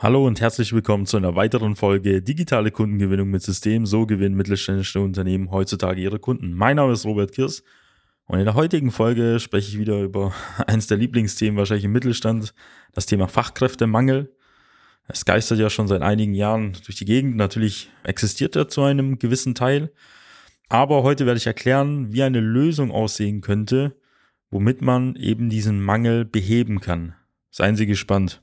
Hallo und herzlich willkommen zu einer weiteren Folge Digitale Kundengewinnung mit System. So gewinnen mittelständische Unternehmen heutzutage ihre Kunden. Mein Name ist Robert Kirs und in der heutigen Folge spreche ich wieder über eines der Lieblingsthemen wahrscheinlich im Mittelstand, das Thema Fachkräftemangel. Es geistert ja schon seit einigen Jahren durch die Gegend. Natürlich existiert er zu einem gewissen Teil. Aber heute werde ich erklären, wie eine Lösung aussehen könnte, womit man eben diesen Mangel beheben kann. Seien Sie gespannt.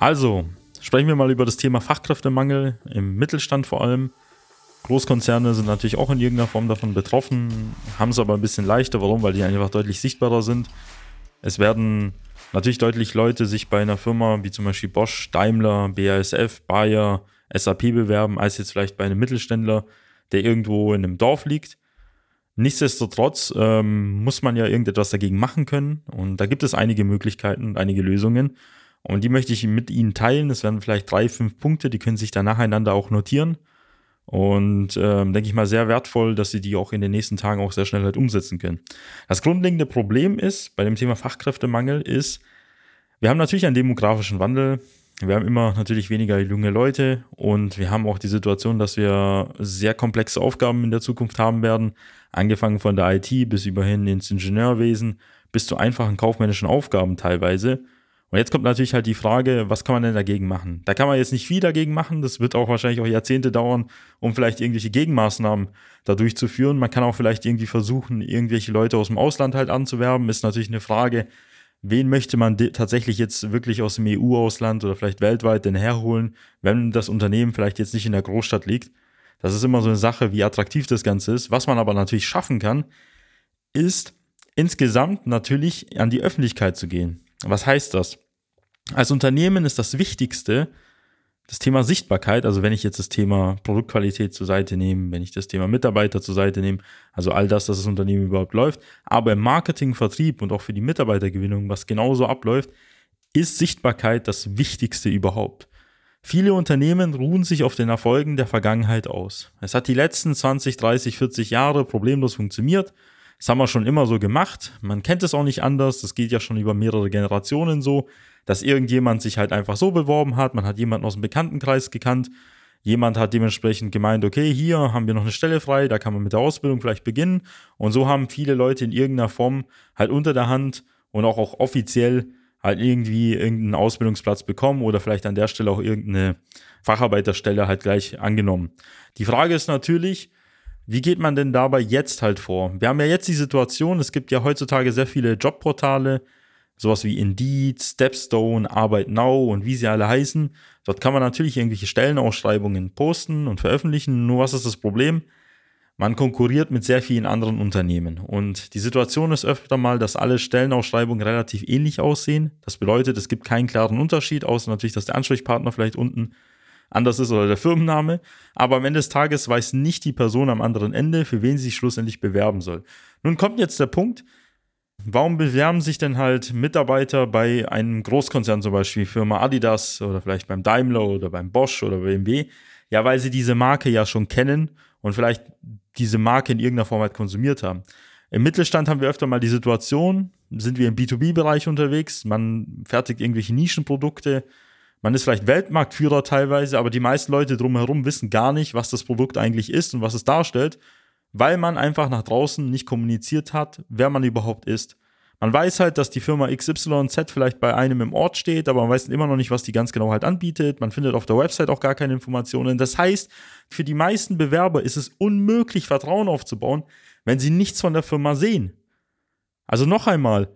Also, sprechen wir mal über das Thema Fachkräftemangel im Mittelstand vor allem. Großkonzerne sind natürlich auch in irgendeiner Form davon betroffen, haben es aber ein bisschen leichter. Warum? Weil die einfach deutlich sichtbarer sind. Es werden natürlich deutlich Leute sich bei einer Firma wie zum Beispiel Bosch, Daimler, BASF, Bayer, SAP bewerben, als jetzt vielleicht bei einem Mittelständler, der irgendwo in einem Dorf liegt. Nichtsdestotrotz ähm, muss man ja irgendetwas dagegen machen können und da gibt es einige Möglichkeiten und einige Lösungen. Und die möchte ich mit Ihnen teilen. Es werden vielleicht drei, fünf Punkte, die können sich dann nacheinander auch notieren. Und ähm, denke ich mal sehr wertvoll, dass Sie die auch in den nächsten Tagen auch sehr schnell halt umsetzen können. Das grundlegende Problem ist bei dem Thema Fachkräftemangel ist, wir haben natürlich einen demografischen Wandel. Wir haben immer natürlich weniger junge Leute und wir haben auch die Situation, dass wir sehr komplexe Aufgaben in der Zukunft haben werden, angefangen von der IT bis überhin ins Ingenieurwesen bis zu einfachen kaufmännischen Aufgaben teilweise. Und jetzt kommt natürlich halt die Frage, was kann man denn dagegen machen? Da kann man jetzt nicht viel dagegen machen. Das wird auch wahrscheinlich auch Jahrzehnte dauern, um vielleicht irgendwelche Gegenmaßnahmen da durchzuführen. Man kann auch vielleicht irgendwie versuchen, irgendwelche Leute aus dem Ausland halt anzuwerben. Ist natürlich eine Frage, wen möchte man tatsächlich jetzt wirklich aus dem EU-Ausland oder vielleicht weltweit denn herholen, wenn das Unternehmen vielleicht jetzt nicht in der Großstadt liegt. Das ist immer so eine Sache, wie attraktiv das Ganze ist. Was man aber natürlich schaffen kann, ist insgesamt natürlich an die Öffentlichkeit zu gehen. Was heißt das? Als Unternehmen ist das Wichtigste das Thema Sichtbarkeit, also wenn ich jetzt das Thema Produktqualität zur Seite nehme, wenn ich das Thema Mitarbeiter zur Seite nehme, also all das, dass das Unternehmen überhaupt läuft, aber im Marketing, Vertrieb und auch für die Mitarbeitergewinnung, was genauso abläuft, ist Sichtbarkeit das Wichtigste überhaupt. Viele Unternehmen ruhen sich auf den Erfolgen der Vergangenheit aus. Es hat die letzten 20, 30, 40 Jahre problemlos funktioniert. Das haben wir schon immer so gemacht. Man kennt es auch nicht anders. Das geht ja schon über mehrere Generationen so, dass irgendjemand sich halt einfach so beworben hat. Man hat jemanden aus dem Bekanntenkreis gekannt. Jemand hat dementsprechend gemeint, okay, hier haben wir noch eine Stelle frei, da kann man mit der Ausbildung vielleicht beginnen. Und so haben viele Leute in irgendeiner Form halt unter der Hand und auch, auch offiziell halt irgendwie irgendeinen Ausbildungsplatz bekommen oder vielleicht an der Stelle auch irgendeine Facharbeiterstelle halt gleich angenommen. Die Frage ist natürlich, wie geht man denn dabei jetzt halt vor? Wir haben ja jetzt die Situation, es gibt ja heutzutage sehr viele Jobportale, sowas wie Indeed, Stepstone, Arbeit Now und wie sie alle heißen. Dort kann man natürlich irgendwelche Stellenausschreibungen posten und veröffentlichen. Nur was ist das Problem? Man konkurriert mit sehr vielen anderen Unternehmen. Und die Situation ist öfter mal, dass alle Stellenausschreibungen relativ ähnlich aussehen. Das bedeutet, es gibt keinen klaren Unterschied, außer natürlich, dass der Ansprechpartner vielleicht unten anders ist oder der Firmenname. Aber am Ende des Tages weiß nicht die Person am anderen Ende, für wen sie sich schlussendlich bewerben soll. Nun kommt jetzt der Punkt, warum bewerben sich denn halt Mitarbeiter bei einem Großkonzern, zum Beispiel Firma Adidas oder vielleicht beim Daimler oder beim Bosch oder BMW? Ja, weil sie diese Marke ja schon kennen und vielleicht diese Marke in irgendeiner Form halt konsumiert haben. Im Mittelstand haben wir öfter mal die Situation, sind wir im B2B-Bereich unterwegs, man fertigt irgendwelche Nischenprodukte, man ist vielleicht Weltmarktführer teilweise, aber die meisten Leute drumherum wissen gar nicht, was das Produkt eigentlich ist und was es darstellt. weil man einfach nach draußen nicht kommuniziert hat, wer man überhaupt ist. Man weiß halt, dass die Firma XYZ vielleicht bei einem im Ort steht, aber man weiß immer noch nicht, was die ganz genau halt anbietet. Man findet auf der Website auch gar keine Informationen. Das heißt, für die meisten Bewerber ist es unmöglich, Vertrauen aufzubauen, wenn sie nichts von der Firma sehen. Also noch einmal,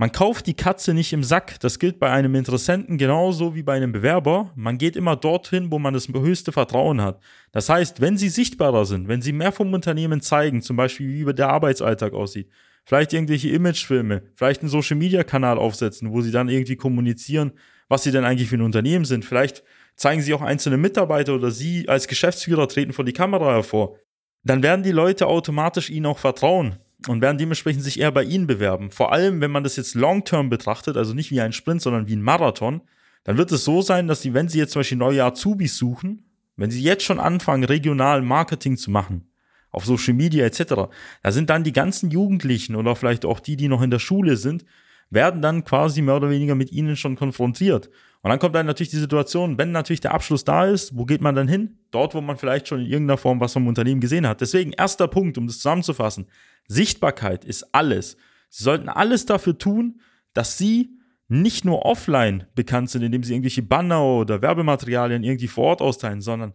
man kauft die Katze nicht im Sack. Das gilt bei einem Interessenten genauso wie bei einem Bewerber. Man geht immer dorthin, wo man das höchste Vertrauen hat. Das heißt, wenn sie sichtbarer sind, wenn sie mehr vom Unternehmen zeigen, zum Beispiel wie der Arbeitsalltag aussieht, vielleicht irgendwelche Imagefilme, vielleicht einen Social-Media-Kanal aufsetzen, wo sie dann irgendwie kommunizieren, was sie denn eigentlich für ein Unternehmen sind. Vielleicht zeigen sie auch einzelne Mitarbeiter oder sie als Geschäftsführer treten vor die Kamera hervor. Dann werden die Leute automatisch ihnen auch vertrauen und werden dementsprechend sich eher bei ihnen bewerben. Vor allem, wenn man das jetzt long-term betrachtet, also nicht wie ein Sprint, sondern wie ein Marathon, dann wird es so sein, dass sie, wenn sie jetzt zum Beispiel neue Azubis suchen, wenn sie jetzt schon anfangen, regional Marketing zu machen, auf Social Media etc., da sind dann die ganzen Jugendlichen oder vielleicht auch die, die noch in der Schule sind, werden dann quasi mehr oder weniger mit ihnen schon konfrontiert. Und dann kommt dann natürlich die Situation, wenn natürlich der Abschluss da ist, wo geht man dann hin? Dort, wo man vielleicht schon in irgendeiner Form was vom Unternehmen gesehen hat. Deswegen erster Punkt, um das zusammenzufassen. Sichtbarkeit ist alles. Sie sollten alles dafür tun, dass Sie nicht nur offline bekannt sind, indem Sie irgendwelche Banner oder Werbematerialien irgendwie vor Ort austeilen, sondern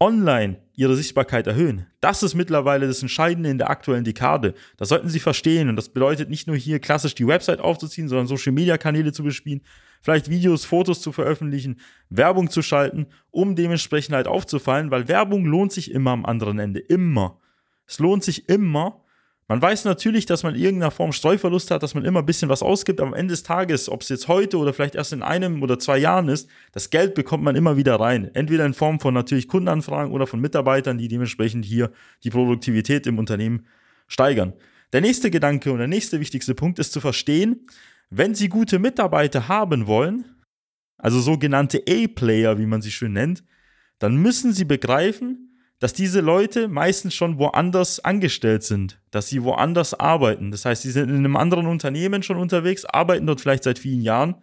online ihre Sichtbarkeit erhöhen. Das ist mittlerweile das Entscheidende in der aktuellen Dekade. Das sollten Sie verstehen. Und das bedeutet nicht nur hier klassisch die Website aufzuziehen, sondern Social Media Kanäle zu bespielen, vielleicht Videos, Fotos zu veröffentlichen, Werbung zu schalten, um dementsprechend halt aufzufallen, weil Werbung lohnt sich immer am anderen Ende. Immer. Es lohnt sich immer, man weiß natürlich, dass man in irgendeiner Form Streuverlust hat, dass man immer ein bisschen was ausgibt, am Ende des Tages, ob es jetzt heute oder vielleicht erst in einem oder zwei Jahren ist, das Geld bekommt man immer wieder rein. Entweder in Form von natürlich Kundenanfragen oder von Mitarbeitern, die dementsprechend hier die Produktivität im Unternehmen steigern. Der nächste Gedanke und der nächste wichtigste Punkt ist zu verstehen, wenn Sie gute Mitarbeiter haben wollen, also sogenannte A-Player, wie man sie schön nennt, dann müssen Sie begreifen, dass diese Leute meistens schon woanders angestellt sind, dass sie woanders arbeiten. Das heißt, sie sind in einem anderen Unternehmen schon unterwegs, arbeiten dort vielleicht seit vielen Jahren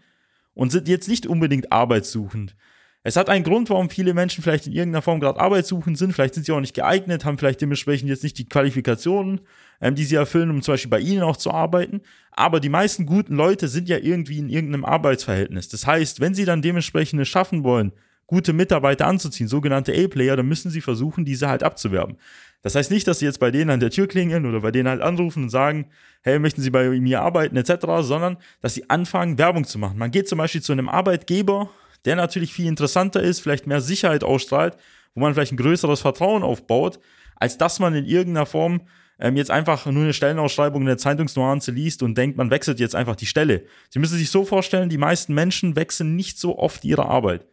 und sind jetzt nicht unbedingt arbeitssuchend. Es hat einen Grund, warum viele Menschen vielleicht in irgendeiner Form gerade arbeitssuchend sind. Vielleicht sind sie auch nicht geeignet, haben vielleicht dementsprechend jetzt nicht die Qualifikationen, ähm, die sie erfüllen, um zum Beispiel bei ihnen auch zu arbeiten. Aber die meisten guten Leute sind ja irgendwie in irgendeinem Arbeitsverhältnis. Das heißt, wenn sie dann dementsprechend es schaffen wollen, gute Mitarbeiter anzuziehen, sogenannte A-Player, dann müssen sie versuchen, diese halt abzuwerben. Das heißt nicht, dass sie jetzt bei denen an der Tür klingeln oder bei denen halt anrufen und sagen, hey, möchten Sie bei mir arbeiten etc., sondern dass sie anfangen, Werbung zu machen. Man geht zum Beispiel zu einem Arbeitgeber, der natürlich viel interessanter ist, vielleicht mehr Sicherheit ausstrahlt, wo man vielleicht ein größeres Vertrauen aufbaut, als dass man in irgendeiner Form ähm, jetzt einfach nur eine Stellenausschreibung in der Zeitungsnuance liest und denkt, man wechselt jetzt einfach die Stelle. Sie müssen sich so vorstellen, die meisten Menschen wechseln nicht so oft ihre Arbeit.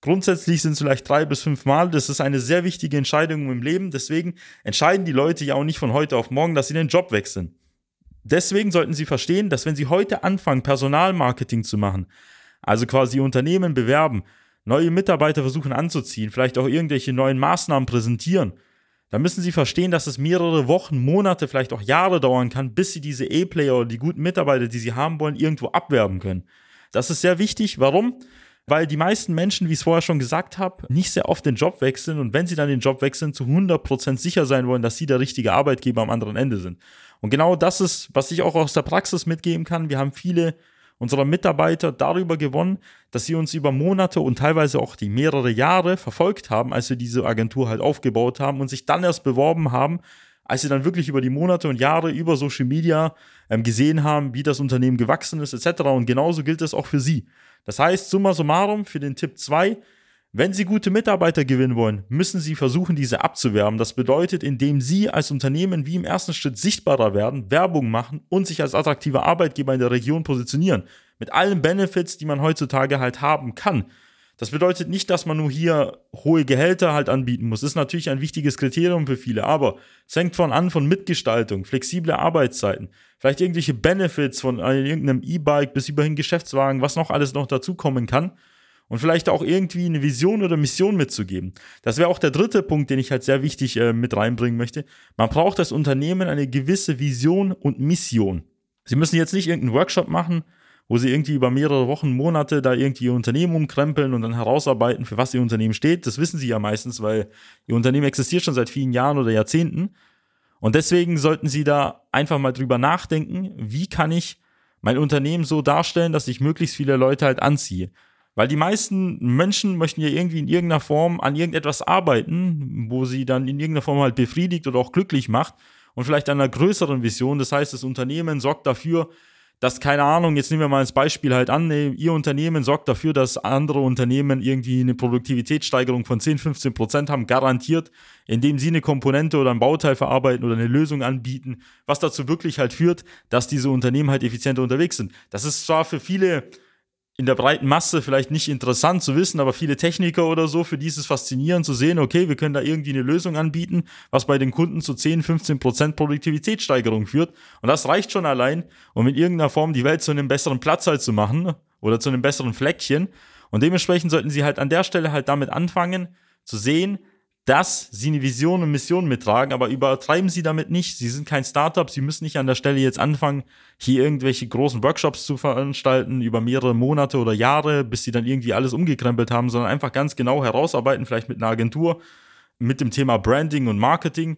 Grundsätzlich sind es vielleicht drei bis fünf Mal. Das ist eine sehr wichtige Entscheidung im Leben. Deswegen entscheiden die Leute ja auch nicht von heute auf morgen, dass sie den Job wechseln. Deswegen sollten sie verstehen, dass wenn sie heute anfangen, Personalmarketing zu machen, also quasi Unternehmen bewerben, neue Mitarbeiter versuchen anzuziehen, vielleicht auch irgendwelche neuen Maßnahmen präsentieren, dann müssen sie verstehen, dass es mehrere Wochen, Monate, vielleicht auch Jahre dauern kann, bis sie diese E-Player oder die guten Mitarbeiter, die sie haben wollen, irgendwo abwerben können. Das ist sehr wichtig. Warum? Weil die meisten Menschen, wie ich es vorher schon gesagt habe, nicht sehr oft den Job wechseln und wenn sie dann den Job wechseln, zu 100% sicher sein wollen, dass sie der richtige Arbeitgeber am anderen Ende sind. Und genau das ist, was ich auch aus der Praxis mitgeben kann. Wir haben viele unserer Mitarbeiter darüber gewonnen, dass sie uns über Monate und teilweise auch die mehrere Jahre verfolgt haben, als wir diese Agentur halt aufgebaut haben und sich dann erst beworben haben, als sie dann wirklich über die Monate und Jahre über Social Media ähm, gesehen haben, wie das Unternehmen gewachsen ist, etc. Und genauso gilt es auch für sie. Das heißt, summa summarum für den Tipp 2, wenn Sie gute Mitarbeiter gewinnen wollen, müssen Sie versuchen, diese abzuwerben. Das bedeutet, indem Sie als Unternehmen wie im ersten Schritt sichtbarer werden, Werbung machen und sich als attraktiver Arbeitgeber in der Region positionieren. Mit allen Benefits, die man heutzutage halt haben kann. Das bedeutet nicht, dass man nur hier hohe Gehälter halt anbieten muss. Das ist natürlich ein wichtiges Kriterium für viele, aber es hängt von an von Mitgestaltung, flexible Arbeitszeiten, vielleicht irgendwelche Benefits von irgendeinem E-Bike bis überhin Geschäftswagen, was noch alles noch dazukommen kann und vielleicht auch irgendwie eine Vision oder Mission mitzugeben. Das wäre auch der dritte Punkt, den ich halt sehr wichtig äh, mit reinbringen möchte. Man braucht als Unternehmen eine gewisse Vision und Mission. Sie müssen jetzt nicht irgendeinen Workshop machen, wo sie irgendwie über mehrere Wochen, Monate da irgendwie ihr Unternehmen umkrempeln und dann herausarbeiten, für was ihr Unternehmen steht. Das wissen sie ja meistens, weil ihr Unternehmen existiert schon seit vielen Jahren oder Jahrzehnten. Und deswegen sollten Sie da einfach mal drüber nachdenken, wie kann ich mein Unternehmen so darstellen, dass ich möglichst viele Leute halt anziehe. Weil die meisten Menschen möchten ja irgendwie in irgendeiner Form an irgendetwas arbeiten, wo sie dann in irgendeiner Form halt befriedigt oder auch glücklich macht und vielleicht an einer größeren Vision. Das heißt, das Unternehmen sorgt dafür, dass, keine Ahnung, jetzt nehmen wir mal als Beispiel halt an, Ihr Unternehmen sorgt dafür, dass andere Unternehmen irgendwie eine Produktivitätssteigerung von 10, 15 Prozent haben, garantiert, indem Sie eine Komponente oder ein Bauteil verarbeiten oder eine Lösung anbieten, was dazu wirklich halt führt, dass diese Unternehmen halt effizienter unterwegs sind. Das ist zwar für viele in der breiten Masse vielleicht nicht interessant zu wissen, aber viele Techniker oder so, für die ist es faszinierend zu sehen, okay, wir können da irgendwie eine Lösung anbieten, was bei den Kunden zu 10, 15 Prozent Produktivitätssteigerung führt. Und das reicht schon allein, um in irgendeiner Form die Welt zu einem besseren Platz halt zu machen oder zu einem besseren Fleckchen. Und dementsprechend sollten sie halt an der Stelle halt damit anfangen, zu sehen, dass sie eine Vision und Mission mittragen, aber übertreiben sie damit nicht. Sie sind kein Startup, sie müssen nicht an der Stelle jetzt anfangen, hier irgendwelche großen Workshops zu veranstalten über mehrere Monate oder Jahre, bis sie dann irgendwie alles umgekrempelt haben, sondern einfach ganz genau herausarbeiten, vielleicht mit einer Agentur, mit dem Thema Branding und Marketing,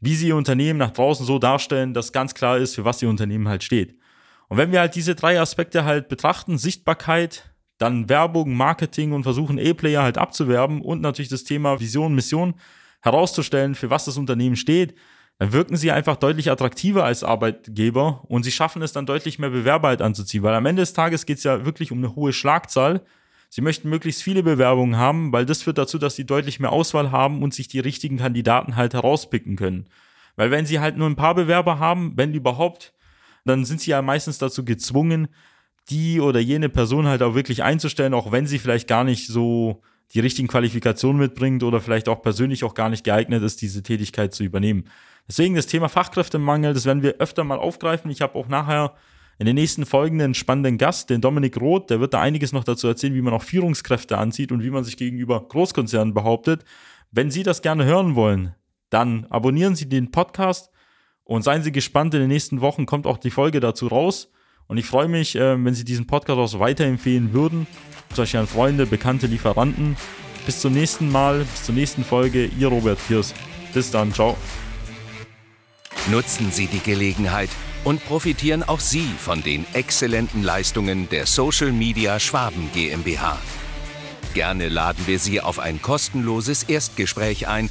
wie sie ihr Unternehmen nach draußen so darstellen, dass ganz klar ist, für was ihr Unternehmen halt steht. Und wenn wir halt diese drei Aspekte halt betrachten, Sichtbarkeit, dann Werbung, Marketing und versuchen E-Player halt abzuwerben und natürlich das Thema Vision, Mission herauszustellen, für was das Unternehmen steht, dann wirken sie einfach deutlich attraktiver als Arbeitgeber und sie schaffen es dann deutlich mehr Bewerber halt anzuziehen, weil am Ende des Tages geht es ja wirklich um eine hohe Schlagzahl. Sie möchten möglichst viele Bewerbungen haben, weil das führt dazu, dass sie deutlich mehr Auswahl haben und sich die richtigen Kandidaten halt herauspicken können. Weil wenn sie halt nur ein paar Bewerber haben, wenn überhaupt, dann sind sie ja meistens dazu gezwungen, die oder jene Person halt auch wirklich einzustellen, auch wenn sie vielleicht gar nicht so die richtigen Qualifikationen mitbringt oder vielleicht auch persönlich auch gar nicht geeignet ist, diese Tätigkeit zu übernehmen. Deswegen das Thema Fachkräftemangel, das werden wir öfter mal aufgreifen. Ich habe auch nachher in den nächsten Folgen einen spannenden Gast, den Dominik Roth, der wird da einiges noch dazu erzählen, wie man auch Führungskräfte anzieht und wie man sich gegenüber Großkonzernen behauptet. Wenn Sie das gerne hören wollen, dann abonnieren Sie den Podcast und seien Sie gespannt, in den nächsten Wochen kommt auch die Folge dazu raus. Und ich freue mich, äh, wenn Sie diesen Podcast auch so weiterempfehlen würden, zum Beispiel an Freunde, bekannte Lieferanten. Bis zum nächsten Mal, bis zur nächsten Folge. Ihr Robert Kiers. Bis dann, ciao. Nutzen Sie die Gelegenheit und profitieren auch Sie von den exzellenten Leistungen der Social Media Schwaben GmbH. Gerne laden wir Sie auf ein kostenloses Erstgespräch ein